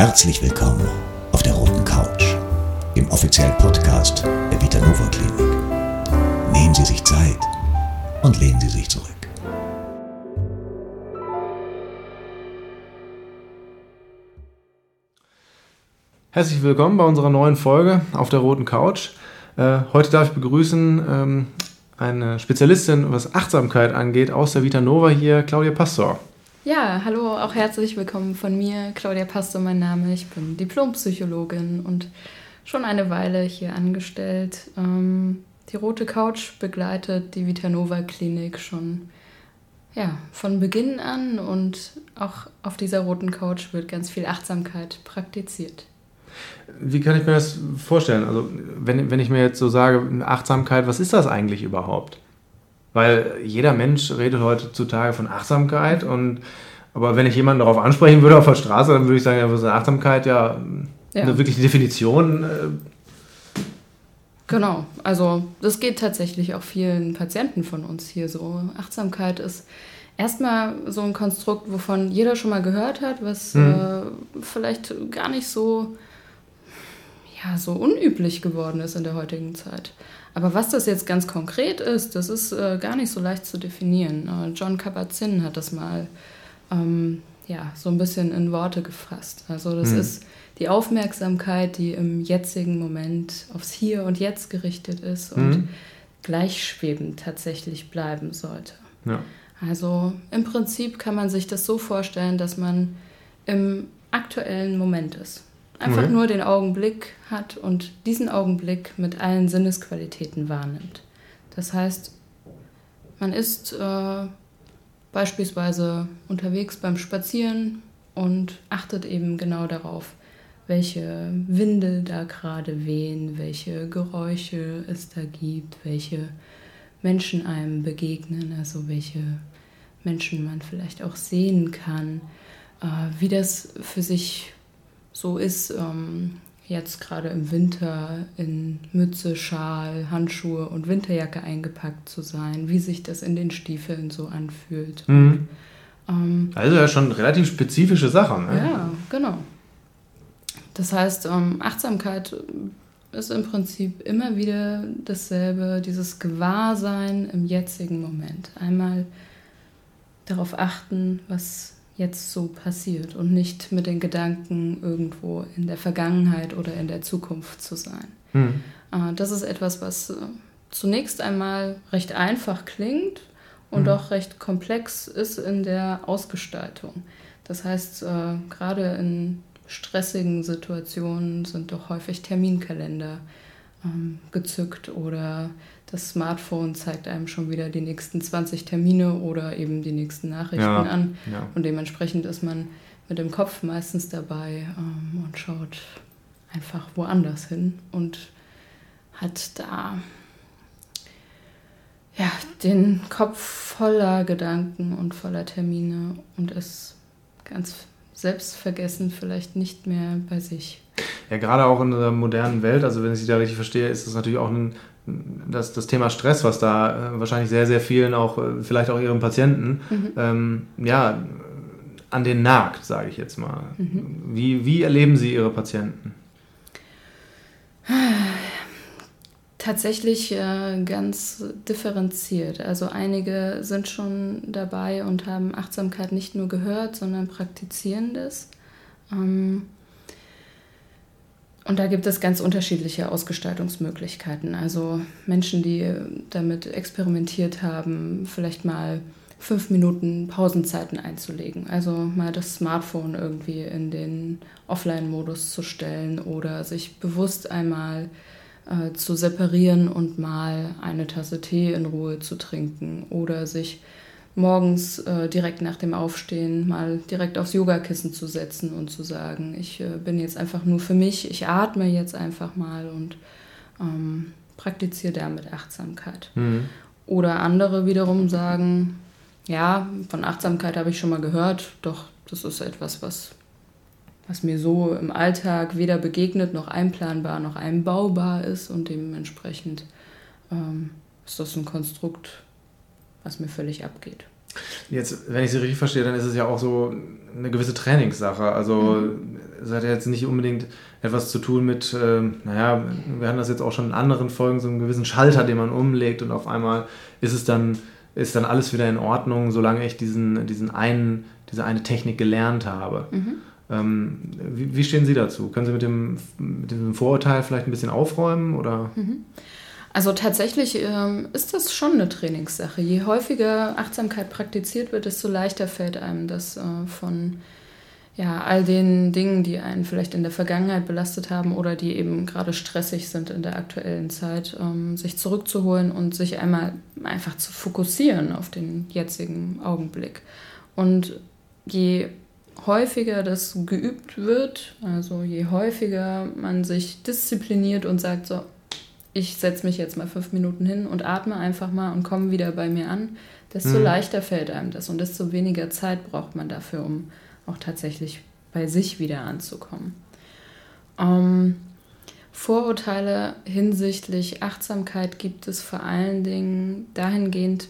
Herzlich willkommen auf der Roten Couch, dem offiziellen Podcast der Vitanova Klinik. Nehmen Sie sich Zeit und lehnen Sie sich zurück. Herzlich willkommen bei unserer neuen Folge auf der Roten Couch. Äh, heute darf ich begrüßen ähm, eine Spezialistin, was Achtsamkeit angeht, aus der Vitanova hier, Claudia Pastor. Ja, hallo, auch herzlich willkommen von mir, Claudia Pastor, mein Name. Ich bin Diplompsychologin und schon eine Weile hier angestellt. Ähm, die Rote Couch begleitet die Vitanova Klinik schon ja, von Beginn an und auch auf dieser roten Couch wird ganz viel Achtsamkeit praktiziert. Wie kann ich mir das vorstellen? Also, wenn, wenn ich mir jetzt so sage, Achtsamkeit, was ist das eigentlich überhaupt? Weil jeder Mensch redet heutzutage von Achtsamkeit und aber wenn ich jemanden darauf ansprechen würde auf der Straße, dann würde ich sagen, ja, was ist Achtsamkeit? Ja, ja. eine wirkliche Definition. Äh. Genau, also das geht tatsächlich auch vielen Patienten von uns hier so. Achtsamkeit ist erstmal so ein Konstrukt, wovon jeder schon mal gehört hat, was hm. äh, vielleicht gar nicht so ja, so unüblich geworden ist in der heutigen Zeit. Aber was das jetzt ganz konkret ist, das ist äh, gar nicht so leicht zu definieren. Äh, John Kabat-Zinn hat das mal ähm, ja, so ein bisschen in Worte gefasst. Also das hm. ist die Aufmerksamkeit, die im jetzigen Moment aufs Hier und Jetzt gerichtet ist und hm. gleichschwebend tatsächlich bleiben sollte. Ja. Also im Prinzip kann man sich das so vorstellen, dass man im aktuellen Moment ist. Einfach mhm. nur den Augenblick hat und diesen Augenblick mit allen Sinnesqualitäten wahrnimmt. Das heißt, man ist äh, beispielsweise unterwegs beim Spazieren und achtet eben genau darauf, welche Winde da gerade wehen, welche Geräusche es da gibt, welche Menschen einem begegnen, also welche Menschen man vielleicht auch sehen kann, äh, wie das für sich so ist, ähm, jetzt gerade im Winter in Mütze, Schal, Handschuhe und Winterjacke eingepackt zu sein, wie sich das in den Stiefeln so anfühlt. Mhm. Und, ähm, also ja schon relativ spezifische Sachen. Ne? Ja, genau. Das heißt, ähm, Achtsamkeit ist im Prinzip immer wieder dasselbe, dieses Gewahrsein im jetzigen Moment. Einmal darauf achten, was jetzt so passiert und nicht mit den Gedanken irgendwo in der Vergangenheit oder in der Zukunft zu sein. Mhm. Das ist etwas, was äh, zunächst einmal recht einfach klingt und mhm. auch recht komplex ist in der Ausgestaltung. Das heißt, äh, gerade in stressigen Situationen sind doch häufig Terminkalender ähm, gezückt oder das Smartphone zeigt einem schon wieder die nächsten 20 Termine oder eben die nächsten Nachrichten ja, an. Ja. Und dementsprechend ist man mit dem Kopf meistens dabei ähm, und schaut einfach woanders hin und hat da ja, den Kopf voller Gedanken und voller Termine und ist ganz selbstvergessen vielleicht nicht mehr bei sich. Ja, gerade auch in der modernen Welt, also wenn ich Sie da richtig verstehe, ist das natürlich auch ein das, das Thema Stress, was da äh, wahrscheinlich sehr, sehr vielen, auch äh, vielleicht auch ihren Patienten, mhm. ähm, ja, an den nagt, sage ich jetzt mal. Mhm. Wie, wie erleben Sie Ihre Patienten? Tatsächlich äh, ganz differenziert. Also einige sind schon dabei und haben Achtsamkeit nicht nur gehört, sondern praktizieren das. Ähm, und da gibt es ganz unterschiedliche Ausgestaltungsmöglichkeiten. Also Menschen, die damit experimentiert haben, vielleicht mal fünf Minuten Pausenzeiten einzulegen. Also mal das Smartphone irgendwie in den Offline-Modus zu stellen oder sich bewusst einmal äh, zu separieren und mal eine Tasse Tee in Ruhe zu trinken oder sich morgens äh, direkt nach dem Aufstehen mal direkt aufs Yogakissen zu setzen und zu sagen, ich äh, bin jetzt einfach nur für mich, ich atme jetzt einfach mal und ähm, praktiziere damit Achtsamkeit. Mhm. Oder andere wiederum sagen, ja, von Achtsamkeit habe ich schon mal gehört, doch das ist etwas, was, was mir so im Alltag weder begegnet noch einplanbar noch einbaubar ist und dementsprechend ähm, ist das ein Konstrukt, was mir völlig abgeht. Jetzt, wenn ich Sie richtig verstehe, dann ist es ja auch so eine gewisse Trainingssache. Also mhm. es hat ja jetzt nicht unbedingt etwas zu tun mit, äh, naja, wir hatten das jetzt auch schon in anderen Folgen, so einen gewissen Schalter, den man umlegt und auf einmal ist es dann, ist dann alles wieder in Ordnung, solange ich diesen, diesen einen, diese eine Technik gelernt habe. Mhm. Ähm, wie, wie, stehen Sie dazu? Können Sie mit dem, mit diesem Vorurteil vielleicht ein bisschen aufräumen? Oder? Mhm. Also tatsächlich ähm, ist das schon eine Trainingssache. Je häufiger Achtsamkeit praktiziert wird, desto leichter fällt einem das äh, von ja, all den Dingen, die einen vielleicht in der Vergangenheit belastet haben oder die eben gerade stressig sind in der aktuellen Zeit, ähm, sich zurückzuholen und sich einmal einfach zu fokussieren auf den jetzigen Augenblick. Und je häufiger das geübt wird, also je häufiger man sich diszipliniert und sagt, so, ich setze mich jetzt mal fünf Minuten hin und atme einfach mal und komme wieder bei mir an, desto mhm. leichter fällt einem das und desto weniger Zeit braucht man dafür, um auch tatsächlich bei sich wieder anzukommen. Ähm, Vorurteile hinsichtlich Achtsamkeit gibt es vor allen Dingen dahingehend,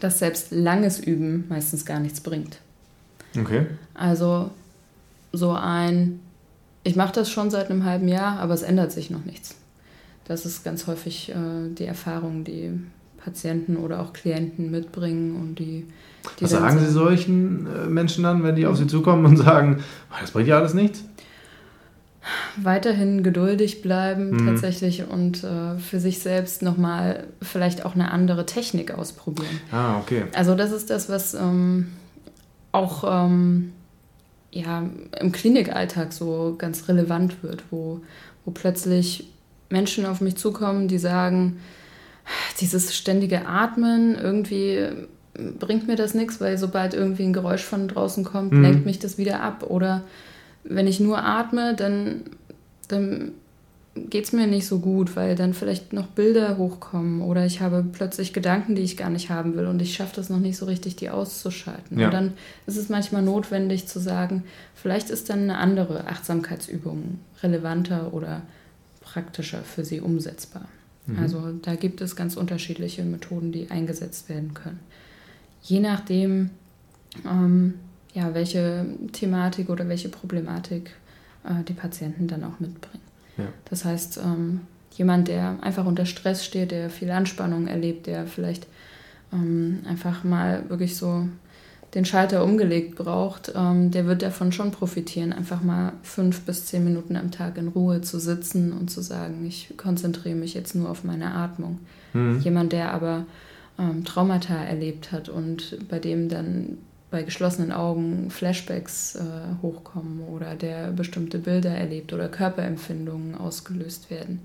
dass selbst langes Üben meistens gar nichts bringt. Okay. Also so ein, ich mache das schon seit einem halben Jahr, aber es ändert sich noch nichts. Das ist ganz häufig äh, die Erfahrung, die Patienten oder auch Klienten mitbringen und die was sagen Sie solchen äh, Menschen dann, wenn die auf Sie zukommen und sagen, oh, das bringt ja alles nichts? Weiterhin geduldig bleiben mhm. tatsächlich und äh, für sich selbst nochmal vielleicht auch eine andere Technik ausprobieren. Ah, okay. Also das ist das, was ähm, auch ähm, ja, im Klinikalltag so ganz relevant wird, wo, wo plötzlich Menschen auf mich zukommen, die sagen, dieses ständige Atmen, irgendwie bringt mir das nichts, weil sobald irgendwie ein Geräusch von draußen kommt, mhm. lenkt mich das wieder ab. Oder wenn ich nur atme, dann, dann geht es mir nicht so gut, weil dann vielleicht noch Bilder hochkommen oder ich habe plötzlich Gedanken, die ich gar nicht haben will und ich schaffe das noch nicht so richtig, die auszuschalten. Ja. Und dann ist es manchmal notwendig zu sagen, vielleicht ist dann eine andere Achtsamkeitsübung relevanter oder praktischer für sie umsetzbar. Mhm. Also da gibt es ganz unterschiedliche Methoden, die eingesetzt werden können je nachdem, ähm, ja, welche Thematik oder welche Problematik äh, die Patienten dann auch mitbringen. Ja. Das heißt, ähm, jemand, der einfach unter Stress steht, der viel Anspannung erlebt, der vielleicht ähm, einfach mal wirklich so den Schalter umgelegt braucht, ähm, der wird davon schon profitieren, einfach mal fünf bis zehn Minuten am Tag in Ruhe zu sitzen und zu sagen, ich konzentriere mich jetzt nur auf meine Atmung. Mhm. Jemand, der aber ähm, Traumata erlebt hat und bei dem dann bei geschlossenen Augen Flashbacks äh, hochkommen oder der bestimmte Bilder erlebt oder Körperempfindungen ausgelöst werden.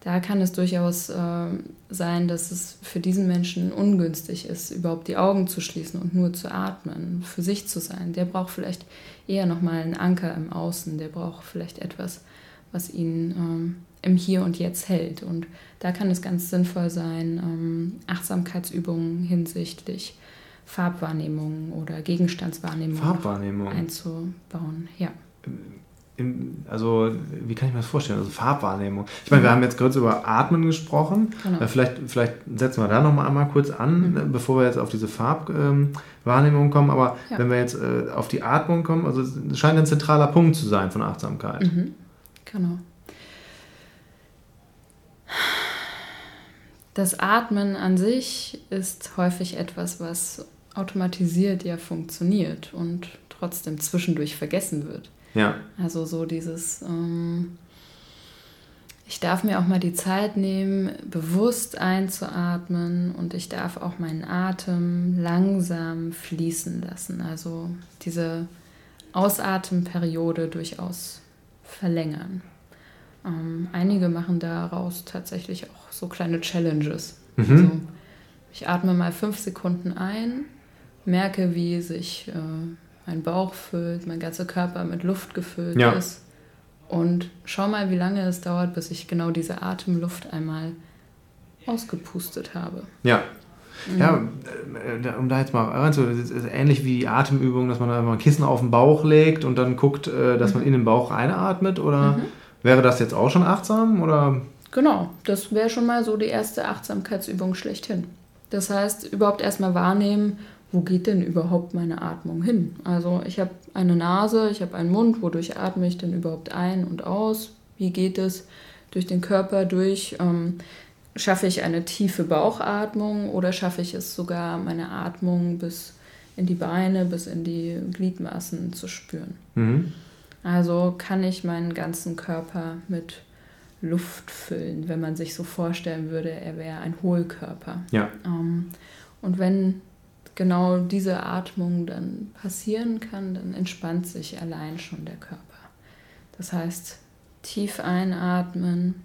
Da kann es durchaus äh, sein, dass es für diesen Menschen ungünstig ist, überhaupt die Augen zu schließen und nur zu atmen, für sich zu sein. Der braucht vielleicht eher nochmal einen Anker im Außen, der braucht vielleicht etwas, was ihn ähm, im Hier und Jetzt hält. Und da kann es ganz sinnvoll sein, ähm, Achtsamkeitsübungen hinsichtlich Farbwahrnehmung oder Gegenstandswahrnehmung Farbwahrnehmung. einzubauen. Ja. In, also, wie kann ich mir das vorstellen? Also Farbwahrnehmung. Ich meine, wir haben jetzt kurz über Atmen gesprochen. Genau. Äh, vielleicht, vielleicht setzen wir da nochmal einmal kurz an, mhm. bevor wir jetzt auf diese Farbwahrnehmung ähm, kommen. Aber ja. wenn wir jetzt äh, auf die Atmung kommen, also es scheint ein zentraler Punkt zu sein von Achtsamkeit. Mhm. Genau. Das Atmen an sich ist häufig etwas, was automatisiert ja funktioniert und trotzdem zwischendurch vergessen wird. Ja. Also so dieses, ähm, ich darf mir auch mal die Zeit nehmen, bewusst einzuatmen und ich darf auch meinen Atem langsam fließen lassen. Also diese Ausatemperiode durchaus verlängern. Ähm, einige machen daraus tatsächlich auch so kleine Challenges. Mhm. Also ich atme mal fünf Sekunden ein, merke, wie sich äh, mein Bauch füllt, mein ganzer Körper mit Luft gefüllt ja. ist. Und schau mal, wie lange es dauert, bis ich genau diese Atemluft einmal ausgepustet habe. Ja. Mhm. Ja, äh, um da jetzt mal reinzuhören, es ist ähnlich wie die Atemübung, dass man einfach ein Kissen auf den Bauch legt und dann guckt, äh, dass mhm. man in den Bauch einatmet oder. Mhm Wäre das jetzt auch schon achtsam oder? Genau, das wäre schon mal so die erste Achtsamkeitsübung schlechthin. Das heißt, überhaupt erstmal wahrnehmen, wo geht denn überhaupt meine Atmung hin? Also ich habe eine Nase, ich habe einen Mund, wodurch atme ich denn überhaupt ein und aus? Wie geht es durch den Körper durch? Ähm, schaffe ich eine tiefe Bauchatmung oder schaffe ich es sogar, meine Atmung bis in die Beine, bis in die Gliedmaßen zu spüren? Mhm. Also kann ich meinen ganzen Körper mit Luft füllen, wenn man sich so vorstellen würde, er wäre ein Hohlkörper. Ja. Ähm, und wenn genau diese Atmung dann passieren kann, dann entspannt sich allein schon der Körper. Das heißt, tief einatmen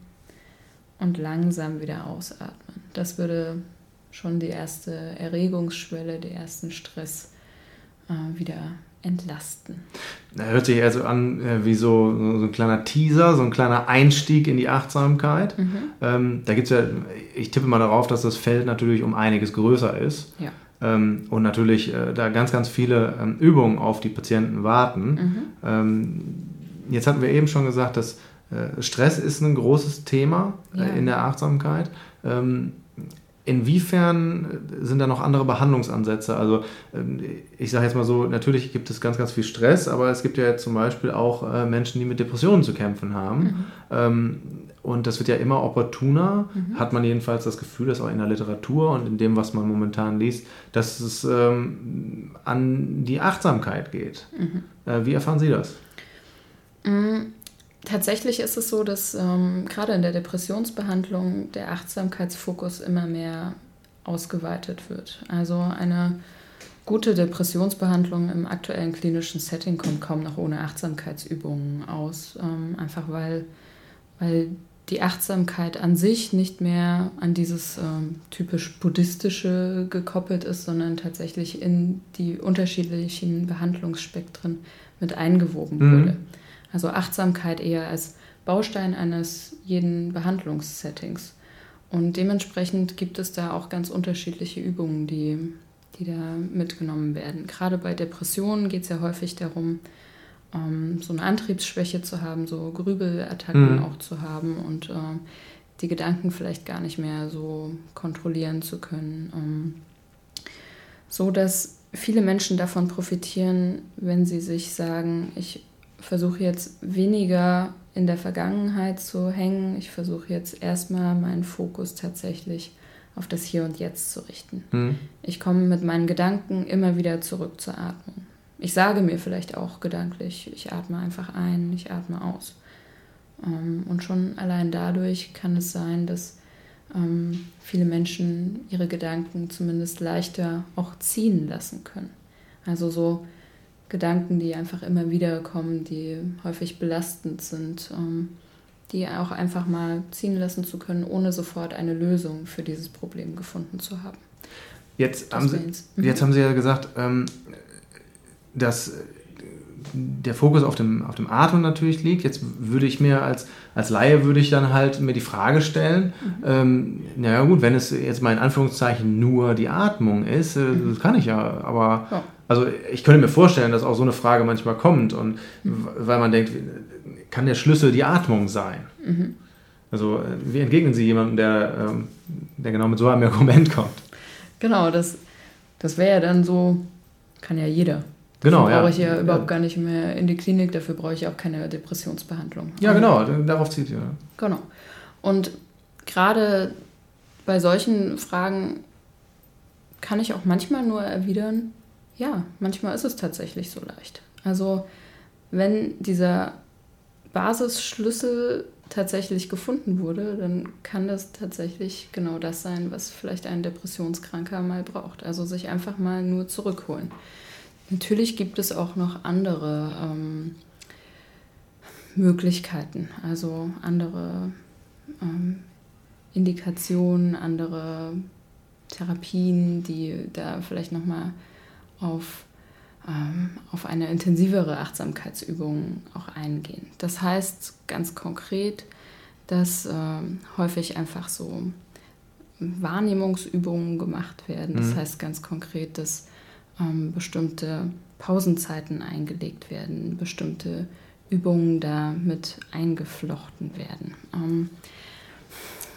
und langsam wieder ausatmen. Das würde schon die erste Erregungsschwelle, den ersten Stress äh, wieder entlasten. Da hört sich also an äh, wie so, so, ein kleiner Teaser, so ein kleiner Einstieg in die Achtsamkeit. Mhm. Ähm, da gibt es ja, ich tippe mal darauf, dass das Feld natürlich um einiges größer ist. Ja. Ähm, und natürlich äh, da ganz, ganz viele ähm, Übungen auf die Patienten warten. Mhm. Ähm, jetzt hatten wir eben schon gesagt, dass äh, Stress ist ein großes Thema äh, ja. in der Achtsamkeit. Inwiefern sind da noch andere Behandlungsansätze? Also ich sage jetzt mal so, natürlich gibt es ganz, ganz viel Stress, aber es gibt ja zum Beispiel auch Menschen, die mit Depressionen zu kämpfen haben. Mhm. Und das wird ja immer opportuner, mhm. hat man jedenfalls das Gefühl, dass auch in der Literatur und in dem, was man momentan liest, dass es ähm, an die Achtsamkeit geht. Mhm. Äh, wie erfahren Sie das? Mhm. Tatsächlich ist es so, dass ähm, gerade in der Depressionsbehandlung der Achtsamkeitsfokus immer mehr ausgeweitet wird. Also eine gute Depressionsbehandlung im aktuellen klinischen Setting kommt kaum noch ohne Achtsamkeitsübungen aus, ähm, einfach weil, weil die Achtsamkeit an sich nicht mehr an dieses ähm, typisch buddhistische gekoppelt ist, sondern tatsächlich in die unterschiedlichen Behandlungsspektren mit eingewoben mhm. wurde. Also Achtsamkeit eher als Baustein eines jeden Behandlungssettings. Und dementsprechend gibt es da auch ganz unterschiedliche Übungen, die, die da mitgenommen werden. Gerade bei Depressionen geht es ja häufig darum, ähm, so eine Antriebsschwäche zu haben, so Grübelattacken mhm. auch zu haben und äh, die Gedanken vielleicht gar nicht mehr so kontrollieren zu können. Ähm, so dass viele Menschen davon profitieren, wenn sie sich sagen, ich versuche jetzt weniger in der Vergangenheit zu hängen. Ich versuche jetzt erstmal meinen Fokus tatsächlich auf das Hier und Jetzt zu richten. Mhm. Ich komme mit meinen Gedanken immer wieder zurück zur Atmung. Ich sage mir vielleicht auch gedanklich, ich atme einfach ein, ich atme aus. Ähm, und schon allein dadurch kann es sein, dass ähm, viele Menschen ihre Gedanken zumindest leichter auch ziehen lassen können. Also so Gedanken, die einfach immer wieder kommen, die häufig belastend sind, ähm, die auch einfach mal ziehen lassen zu können, ohne sofort eine Lösung für dieses Problem gefunden zu haben. Jetzt, haben Sie, mhm. jetzt haben Sie ja gesagt, ähm, dass der Fokus auf dem, auf dem Atmen natürlich liegt. Jetzt würde ich mir als, als Laie würde ich dann halt mir die Frage stellen, mhm. ähm, naja gut, wenn es jetzt mal in Anführungszeichen nur die Atmung ist, äh, mhm. das kann ich ja, aber ja. also ich könnte mir vorstellen, dass auch so eine Frage manchmal kommt und mhm. weil man denkt, kann der Schlüssel die Atmung sein? Mhm. Also äh, wie entgegnen Sie jemandem, der, ähm, der genau mit so einem Argument kommt? Genau, das, das wäre ja dann so, kann ja jeder. Genau, dafür brauche ich ja, ja überhaupt gar nicht mehr in die Klinik, dafür brauche ich auch keine Depressionsbehandlung. Ja, genau, darauf zieht ihr. Genau. Und gerade bei solchen Fragen kann ich auch manchmal nur erwidern, ja, manchmal ist es tatsächlich so leicht. Also wenn dieser Basisschlüssel tatsächlich gefunden wurde, dann kann das tatsächlich genau das sein, was vielleicht ein Depressionskranker mal braucht. Also sich einfach mal nur zurückholen. Natürlich gibt es auch noch andere ähm, Möglichkeiten, also andere ähm, Indikationen, andere Therapien, die da vielleicht nochmal auf, ähm, auf eine intensivere Achtsamkeitsübung auch eingehen. Das heißt ganz konkret, dass ähm, häufig einfach so Wahrnehmungsübungen gemacht werden. Das mhm. heißt ganz konkret, dass ähm, bestimmte Pausenzeiten eingelegt werden, bestimmte Übungen da mit eingeflochten werden. Ähm,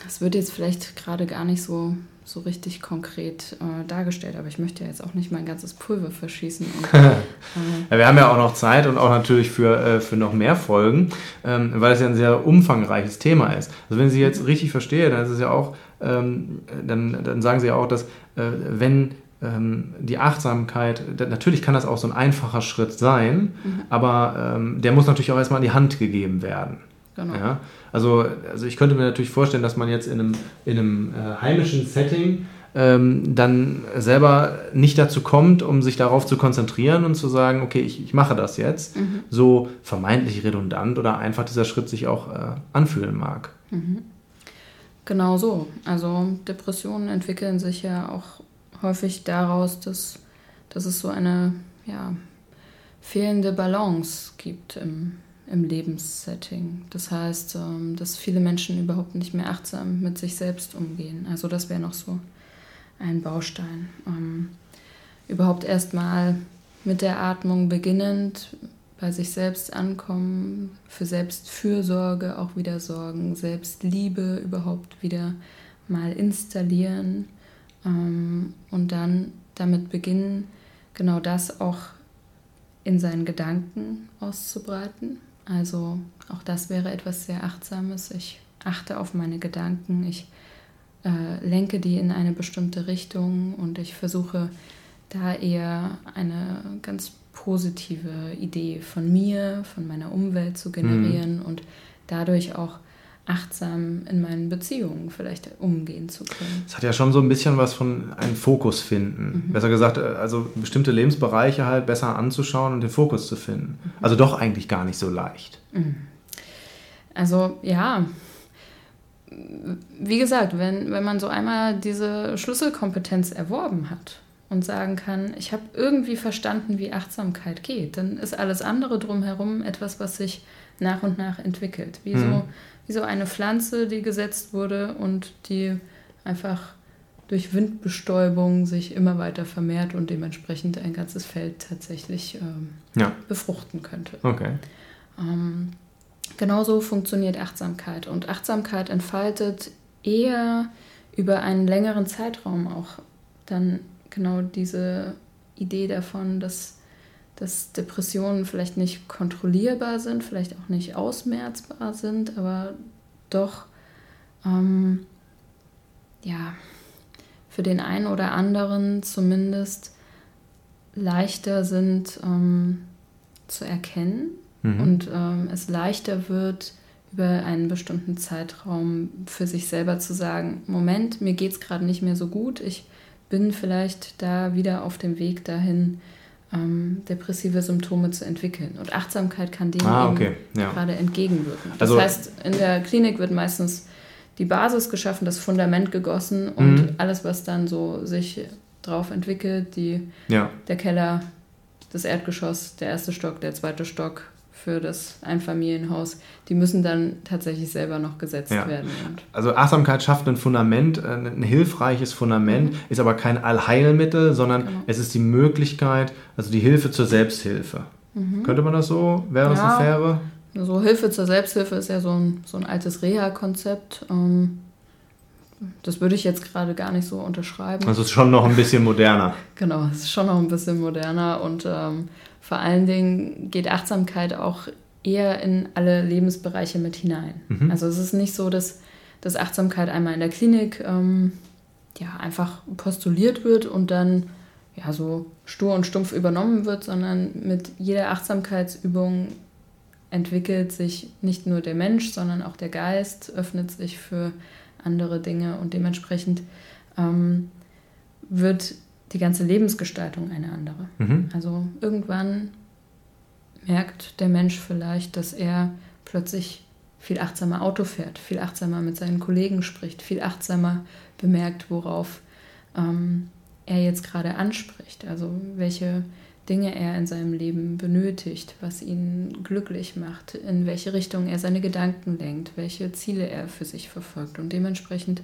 das wird jetzt vielleicht gerade gar nicht so, so richtig konkret äh, dargestellt, aber ich möchte ja jetzt auch nicht mein ganzes Pulver verschießen. Und, äh, ja, wir haben ja auch noch Zeit und auch natürlich für, äh, für noch mehr Folgen, ähm, weil es ja ein sehr umfangreiches Thema ist. Also wenn ich Sie jetzt richtig verstehe, dann ist es ja auch, ähm, dann, dann sagen Sie ja auch, dass äh, wenn die Achtsamkeit, natürlich kann das auch so ein einfacher Schritt sein, mhm. aber ähm, der muss natürlich auch erstmal in die Hand gegeben werden. Genau. Ja? Also, also ich könnte mir natürlich vorstellen, dass man jetzt in einem, in einem äh, heimischen Setting ähm, dann selber nicht dazu kommt, um sich darauf zu konzentrieren und zu sagen, okay, ich, ich mache das jetzt, mhm. so vermeintlich redundant oder einfach dieser Schritt sich auch äh, anfühlen mag. Mhm. Genau so. Also Depressionen entwickeln sich ja auch häufig daraus, dass, dass es so eine ja, fehlende Balance gibt im, im Lebenssetting. Das heißt, ähm, dass viele Menschen überhaupt nicht mehr achtsam mit sich selbst umgehen. Also das wäre noch so ein Baustein. Ähm, überhaupt erstmal mit der Atmung beginnend, bei sich selbst ankommen, für Selbstfürsorge auch wieder sorgen, Selbstliebe überhaupt wieder mal installieren ähm, und dann damit beginnen, genau das auch in seinen Gedanken auszubreiten. Also auch das wäre etwas sehr Achtsames. Ich achte auf meine Gedanken, ich äh, lenke die in eine bestimmte Richtung und ich versuche da eher eine ganz positive Idee von mir, von meiner Umwelt zu generieren mhm. und dadurch auch achtsam in meinen Beziehungen vielleicht umgehen zu können. Es hat ja schon so ein bisschen was von einem Fokus finden. Mhm. Besser gesagt, äh, also bestimmte Lebensbereiche halt besser anzuschauen und den Fokus zu finden. Mhm. Also doch eigentlich gar nicht so leicht. Mhm. Also ja, wie gesagt, wenn, wenn man so einmal diese Schlüsselkompetenz erworben hat und sagen kann, ich habe irgendwie verstanden, wie Achtsamkeit geht, dann ist alles andere drumherum etwas, was sich nach und nach entwickelt. Wie so mhm wie so eine Pflanze, die gesetzt wurde und die einfach durch Windbestäubung sich immer weiter vermehrt und dementsprechend ein ganzes Feld tatsächlich ähm, ja. befruchten könnte. Okay. Ähm, genauso funktioniert Achtsamkeit. Und Achtsamkeit entfaltet eher über einen längeren Zeitraum auch dann genau diese Idee davon, dass dass Depressionen vielleicht nicht kontrollierbar sind, vielleicht auch nicht ausmerzbar sind, aber doch ähm, ja für den einen oder anderen zumindest leichter sind ähm, zu erkennen mhm. und ähm, es leichter wird, über einen bestimmten Zeitraum für sich selber zu sagen, Moment, mir geht es gerade nicht mehr so gut, ich bin vielleicht da wieder auf dem Weg dahin, ähm, depressive Symptome zu entwickeln. Und Achtsamkeit kann dem ah, okay. ja. gerade entgegenwirken. Das also, heißt, in der Klinik wird meistens die Basis geschaffen, das Fundament gegossen und mhm. alles, was dann so sich drauf entwickelt, die, ja. der Keller, das Erdgeschoss, der erste Stock, der zweite Stock, für das Einfamilienhaus, die müssen dann tatsächlich selber noch gesetzt ja. werden. also Achtsamkeit schafft ein Fundament, äh, ein hilfreiches Fundament, mhm. ist aber kein Allheilmittel, sondern genau. es ist die Möglichkeit, also die Hilfe zur Selbsthilfe. Mhm. Könnte man das so? Wäre das ja. eine faire? So Hilfe zur Selbsthilfe ist ja so ein, so ein altes Reha-Konzept. Ähm, das würde ich jetzt gerade gar nicht so unterschreiben. Also es ist schon noch ein bisschen moderner. genau, es ist schon noch ein bisschen moderner und ähm, vor allen Dingen geht Achtsamkeit auch eher in alle Lebensbereiche mit hinein. Mhm. Also es ist nicht so, dass, dass Achtsamkeit einmal in der Klinik ähm, ja, einfach postuliert wird und dann ja, so stur und stumpf übernommen wird, sondern mit jeder Achtsamkeitsübung entwickelt sich nicht nur der Mensch, sondern auch der Geist, öffnet sich für andere Dinge und dementsprechend ähm, wird die ganze Lebensgestaltung eine andere. Mhm. Also irgendwann merkt der Mensch vielleicht, dass er plötzlich viel achtsamer Auto fährt, viel achtsamer mit seinen Kollegen spricht, viel achtsamer bemerkt, worauf ähm, er jetzt gerade anspricht, also welche Dinge er in seinem Leben benötigt, was ihn glücklich macht, in welche Richtung er seine Gedanken lenkt, welche Ziele er für sich verfolgt. Und dementsprechend,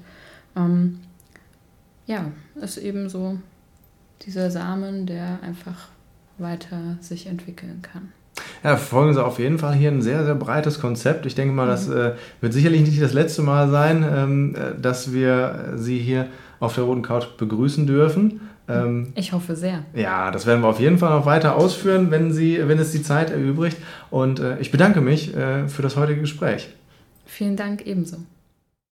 ähm, ja, ist eben so dieser Samen, der einfach weiter sich entwickeln kann. ja, verfolgen Sie auf jeden Fall hier ein sehr, sehr breites Konzept. Ich denke mal, das mhm. äh, wird sicherlich nicht das letzte Mal sein, ähm, äh, dass wir Sie hier auf der Roten Couch begrüßen dürfen. Ähm, ich hoffe sehr. Ja, das werden wir auf jeden Fall noch weiter ausführen, wenn, Sie, wenn es die Zeit erübrigt. Und äh, ich bedanke mich äh, für das heutige Gespräch. Vielen Dank ebenso.